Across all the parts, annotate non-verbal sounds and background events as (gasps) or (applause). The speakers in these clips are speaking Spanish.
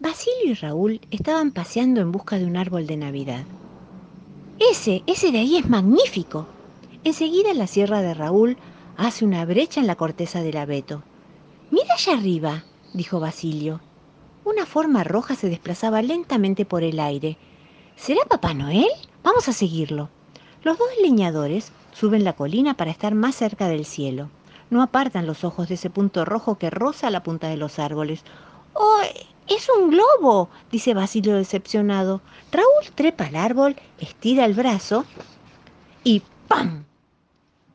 Basilio y Raúl estaban paseando en busca de un árbol de Navidad. Ese, ese de ahí es magnífico. Enseguida la sierra de Raúl hace una brecha en la corteza del abeto. Mira allá arriba, dijo Basilio. Una forma roja se desplazaba lentamente por el aire. ¿Será Papá Noel? Vamos a seguirlo. Los dos leñadores suben la colina para estar más cerca del cielo. No apartan los ojos de ese punto rojo que roza la punta de los árboles. ¡Oh, es un globo! dice Basilio decepcionado. Raúl trepa al árbol, estira el brazo y ¡pam!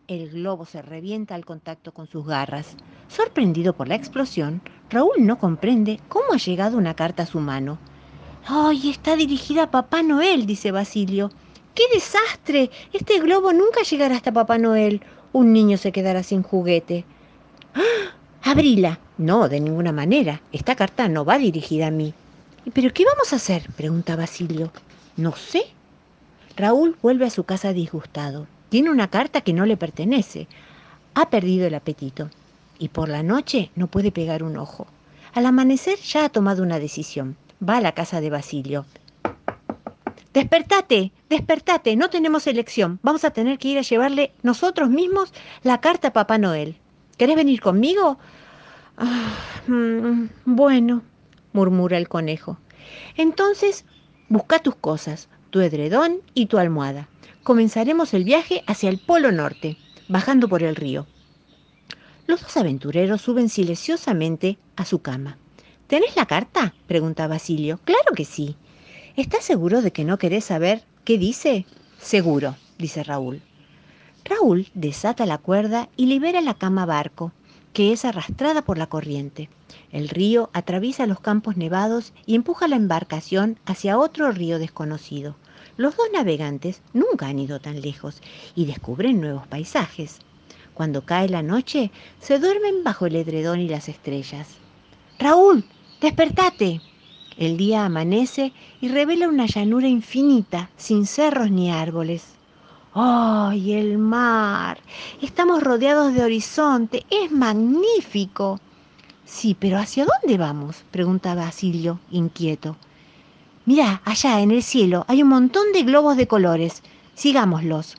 El globo se revienta al contacto con sus garras. Sorprendido por la explosión, Raúl no comprende cómo ha llegado una carta a su mano. ¡Ay, está dirigida a Papá Noel! dice Basilio. ¡Qué desastre! Este globo nunca llegará hasta Papá Noel. Un niño se quedará sin juguete. ¡Ah! Abrila. No, de ninguna manera. Esta carta no va dirigida a mí. ¿Pero qué vamos a hacer? pregunta Basilio. No sé. Raúl vuelve a su casa disgustado. Tiene una carta que no le pertenece. Ha perdido el apetito. Y por la noche no puede pegar un ojo. Al amanecer ya ha tomado una decisión. Va a la casa de Basilio. Despertate, despertate, no tenemos elección. Vamos a tener que ir a llevarle nosotros mismos la carta a Papá Noel. ¿Querés venir conmigo? Ah, mm, bueno, murmura el conejo. Entonces, busca tus cosas, tu edredón y tu almohada. Comenzaremos el viaje hacia el Polo Norte, bajando por el río. Los dos aventureros suben silenciosamente a su cama. ¿Tenés la carta? pregunta Basilio. Claro que sí. ¿Estás seguro de que no querés saber qué dice? Seguro, dice Raúl. Raúl desata la cuerda y libera la cama barco, que es arrastrada por la corriente. El río atraviesa los campos nevados y empuja la embarcación hacia otro río desconocido. Los dos navegantes nunca han ido tan lejos y descubren nuevos paisajes. Cuando cae la noche, se duermen bajo el edredón y las estrellas. Raúl, despertate. El día amanece y revela una llanura infinita, sin cerros ni árboles. ¡Ay, el mar! Estamos rodeados de horizonte. Es magnífico. Sí, pero ¿hacia dónde vamos? pregunta Basilio, inquieto. Mira, allá en el cielo hay un montón de globos de colores. Sigámoslos.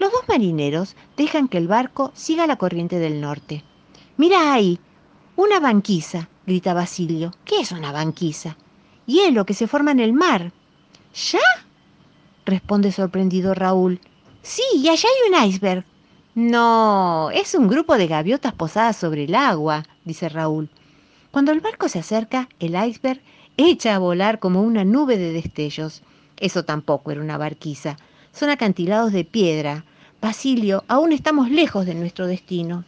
Los dos marineros dejan que el barco siga la corriente del norte. Mira ahí, una banquisa, grita Basilio. ¿Qué es una banquisa? hielo que se forma en el mar. ¿Ya? responde sorprendido Raúl. Sí, y allá hay un iceberg. No, es un grupo de gaviotas posadas sobre el agua, dice Raúl. Cuando el barco se acerca, el iceberg echa a volar como una nube de destellos. Eso tampoco era una barquiza. Son acantilados de piedra. Basilio, aún estamos lejos de nuestro destino.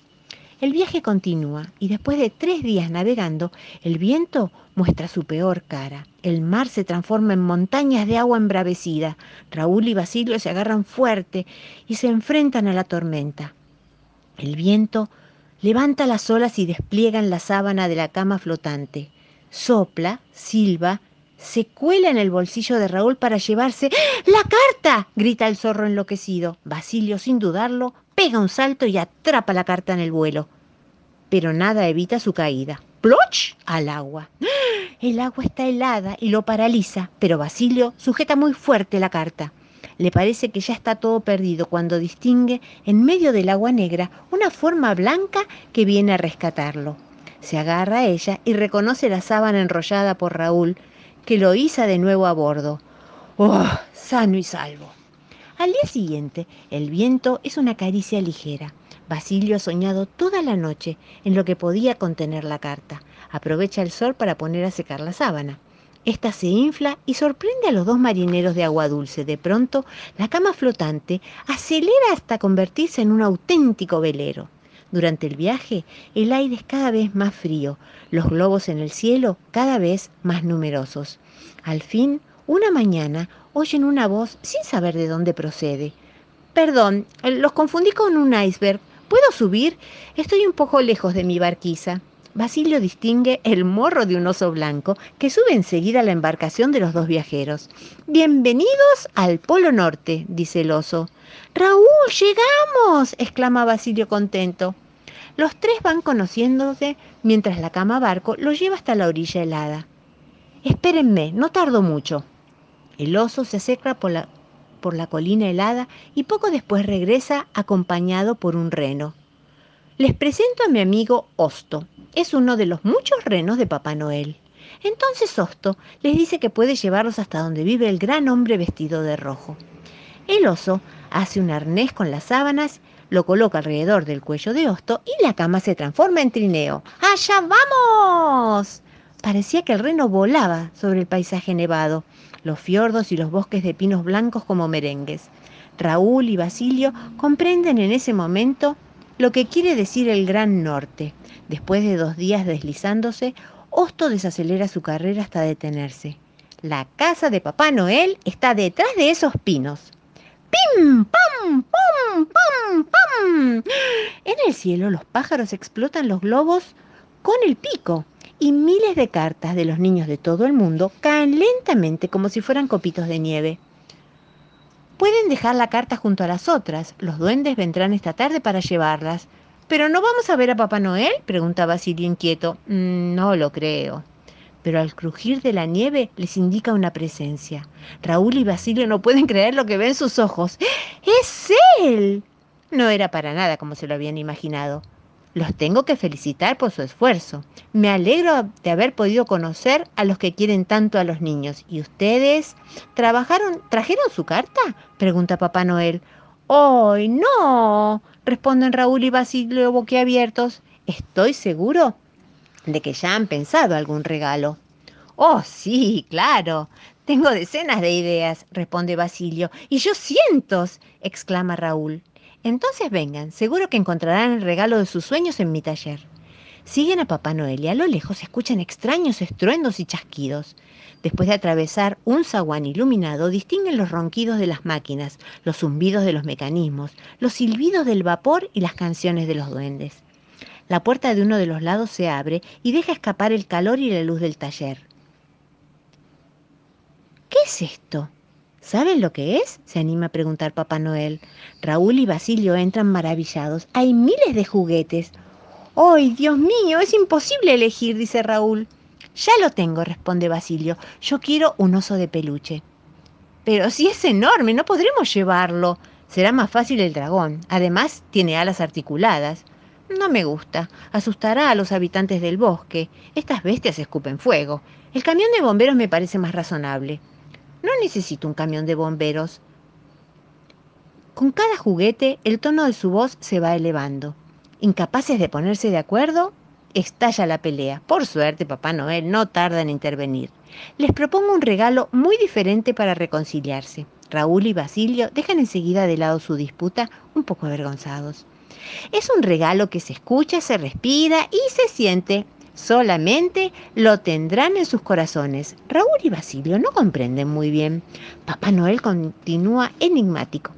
El viaje continúa y después de tres días navegando, el viento muestra su peor cara. El mar se transforma en montañas de agua embravecida. Raúl y Basilio se agarran fuerte y se enfrentan a la tormenta. El viento levanta las olas y despliega en la sábana de la cama flotante. Sopla, silba, se cuela en el bolsillo de Raúl para llevarse ¡La carta! grita el zorro enloquecido. Basilio, sin dudarlo, pega un salto y atrapa la carta en el vuelo pero nada evita su caída. ¡Ploch! al agua. (gasps) El agua está helada y lo paraliza, pero Basilio sujeta muy fuerte la carta. Le parece que ya está todo perdido cuando distingue en medio del agua negra una forma blanca que viene a rescatarlo. Se agarra a ella y reconoce la sábana enrollada por Raúl, que lo iza de nuevo a bordo. ¡Oh! Sano y salvo. Al día siguiente, el viento es una caricia ligera. Basilio ha soñado toda la noche en lo que podía contener la carta. Aprovecha el sol para poner a secar la sábana. Esta se infla y sorprende a los dos marineros de agua dulce. De pronto, la cama flotante acelera hasta convertirse en un auténtico velero. Durante el viaje, el aire es cada vez más frío, los globos en el cielo cada vez más numerosos. Al fin, una mañana, oyen una voz sin saber de dónde procede. Perdón, los confundí con un iceberg. ¿Puedo subir? Estoy un poco lejos de mi barquiza. Basilio distingue el morro de un oso blanco que sube enseguida a la embarcación de los dos viajeros. Bienvenidos al Polo Norte, dice el oso. Raúl, llegamos, exclama Basilio contento. Los tres van conociéndose mientras la cama barco los lleva hasta la orilla helada. Espérenme, no tardo mucho. El oso se acerca por la, por la colina helada y poco después regresa acompañado por un reno. Les presento a mi amigo Osto. Es uno de los muchos renos de Papá Noel. Entonces Osto les dice que puede llevarlos hasta donde vive el gran hombre vestido de rojo. El oso hace un arnés con las sábanas, lo coloca alrededor del cuello de Osto y la cama se transforma en trineo. ¡Allá vamos! Parecía que el reno volaba sobre el paisaje nevado, los fiordos y los bosques de pinos blancos como merengues. Raúl y Basilio comprenden en ese momento lo que quiere decir el Gran Norte. Después de dos días deslizándose, Osto desacelera su carrera hasta detenerse. La casa de Papá Noel está detrás de esos pinos. ¡Pim! ¡Pam! ¡Pum! ¡Pam! ¡Pam! En el cielo los pájaros explotan los globos con el pico y miles de cartas de los niños de todo el mundo caen lentamente como si fueran copitos de nieve. Pueden dejar la carta junto a las otras. Los duendes vendrán esta tarde para llevarlas. ¿Pero no vamos a ver a Papá Noel? pregunta Basilio inquieto. Mm, no lo creo. Pero al crujir de la nieve les indica una presencia. Raúl y Basilio no pueden creer lo que ven sus ojos. ¡Es él! No era para nada como se lo habían imaginado. Los tengo que felicitar por su esfuerzo. Me alegro de haber podido conocer a los que quieren tanto a los niños. ¿Y ustedes trabajaron, trajeron su carta? pregunta Papá Noel. ¡Ay, no! responden Raúl y Basilio boquiabiertos. Estoy seguro de que ya han pensado algún regalo. Oh, sí, claro. Tengo decenas de ideas, responde Basilio. Y yo cientos, exclama Raúl. Entonces vengan, seguro que encontrarán el regalo de sus sueños en mi taller. Siguen a Papá Noel y a lo lejos escuchan extraños estruendos y chasquidos. Después de atravesar un zaguán iluminado, distinguen los ronquidos de las máquinas, los zumbidos de los mecanismos, los silbidos del vapor y las canciones de los duendes. La puerta de uno de los lados se abre y deja escapar el calor y la luz del taller. ¿Qué es esto? ¿Saben lo que es? se anima a preguntar Papá Noel. Raúl y Basilio entran maravillados. Hay miles de juguetes. ¡Ay, Dios mío! Es imposible elegir, dice Raúl. Ya lo tengo, responde Basilio. Yo quiero un oso de peluche. Pero si es enorme, no podremos llevarlo. Será más fácil el dragón. Además, tiene alas articuladas. No me gusta. Asustará a los habitantes del bosque. Estas bestias escupen fuego. El camión de bomberos me parece más razonable. No necesito un camión de bomberos. Con cada juguete, el tono de su voz se va elevando. Incapaces de ponerse de acuerdo, estalla la pelea. Por suerte, Papá Noel no tarda en intervenir. Les propongo un regalo muy diferente para reconciliarse. Raúl y Basilio dejan enseguida de lado su disputa, un poco avergonzados. Es un regalo que se escucha, se respira y se siente solamente lo tendrán en sus corazones. Raúl y Basilio no comprenden muy bien. Papá Noel continúa enigmático.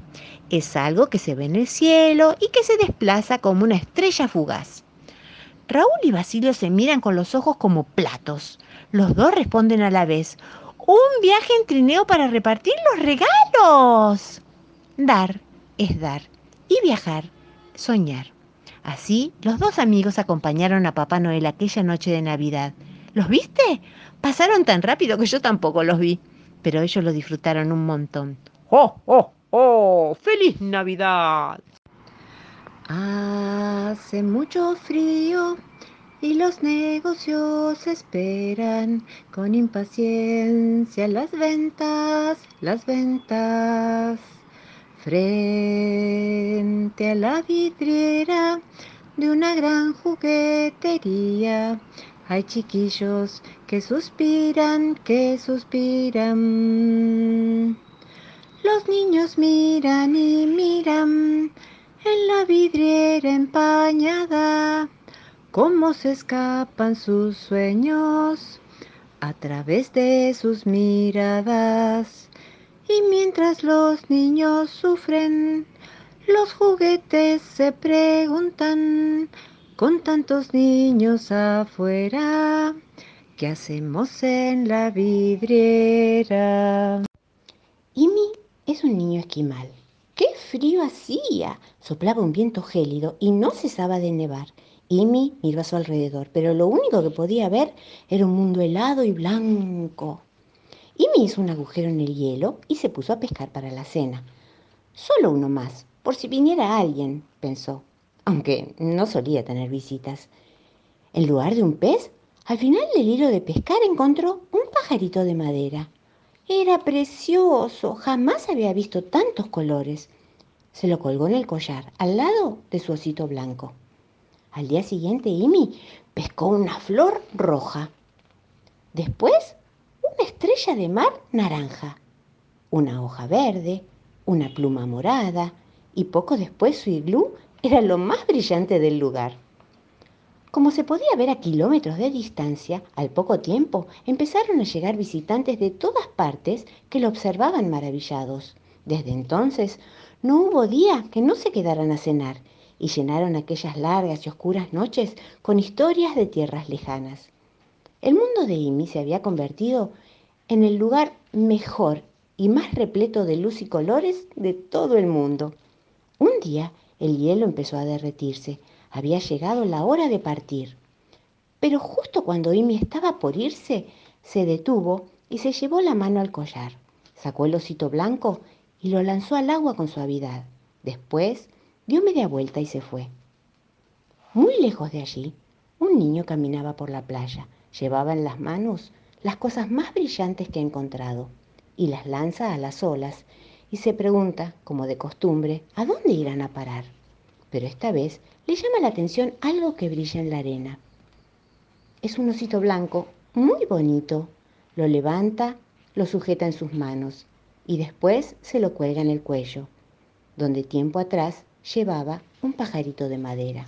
Es algo que se ve en el cielo y que se desplaza como una estrella fugaz. Raúl y Basilio se miran con los ojos como platos. Los dos responden a la vez. Un viaje en trineo para repartir los regalos. Dar es dar y viajar, soñar. Así, los dos amigos acompañaron a Papá Noel aquella noche de Navidad. ¿Los viste? Pasaron tan rápido que yo tampoco los vi, pero ellos lo disfrutaron un montón. ¡Oh, oh, oh! ¡Feliz Navidad! Hace mucho frío y los negocios esperan con impaciencia las ventas, las ventas. Frente a la vidriera de una gran juguetería hay chiquillos que suspiran, que suspiran. Los niños miran y miran en la vidriera empañada cómo se escapan sus sueños a través de sus miradas. Y mientras los niños sufren, los juguetes se preguntan, con tantos niños afuera, ¿qué hacemos en la vidriera? Imi es un niño esquimal. ¡Qué frío hacía! Soplaba un viento gélido y no cesaba de nevar. Imi miró a su alrededor, pero lo único que podía ver era un mundo helado y blanco. Imi hizo un agujero en el hielo y se puso a pescar para la cena. Solo uno más, por si viniera alguien, pensó, aunque no solía tener visitas. En lugar de un pez, al final del hilo de pescar encontró un pajarito de madera. Era precioso, jamás había visto tantos colores. Se lo colgó en el collar, al lado de su osito blanco. Al día siguiente, Imi pescó una flor roja. Después, estrella de mar naranja, una hoja verde, una pluma morada y poco después su iglú era lo más brillante del lugar. Como se podía ver a kilómetros de distancia, al poco tiempo empezaron a llegar visitantes de todas partes que lo observaban maravillados. Desde entonces no hubo día que no se quedaran a cenar y llenaron aquellas largas y oscuras noches con historias de tierras lejanas. El mundo de Imi se había convertido en el lugar mejor y más repleto de luz y colores de todo el mundo. Un día el hielo empezó a derretirse. Había llegado la hora de partir. Pero justo cuando Imi estaba por irse, se detuvo y se llevó la mano al collar. Sacó el osito blanco y lo lanzó al agua con suavidad. Después dio media vuelta y se fue. Muy lejos de allí, un niño caminaba por la playa. Llevaba en las manos las cosas más brillantes que ha encontrado y las lanza a las olas y se pregunta, como de costumbre, ¿a dónde irán a parar? Pero esta vez le llama la atención algo que brilla en la arena. Es un osito blanco muy bonito. Lo levanta, lo sujeta en sus manos y después se lo cuelga en el cuello, donde tiempo atrás llevaba un pajarito de madera.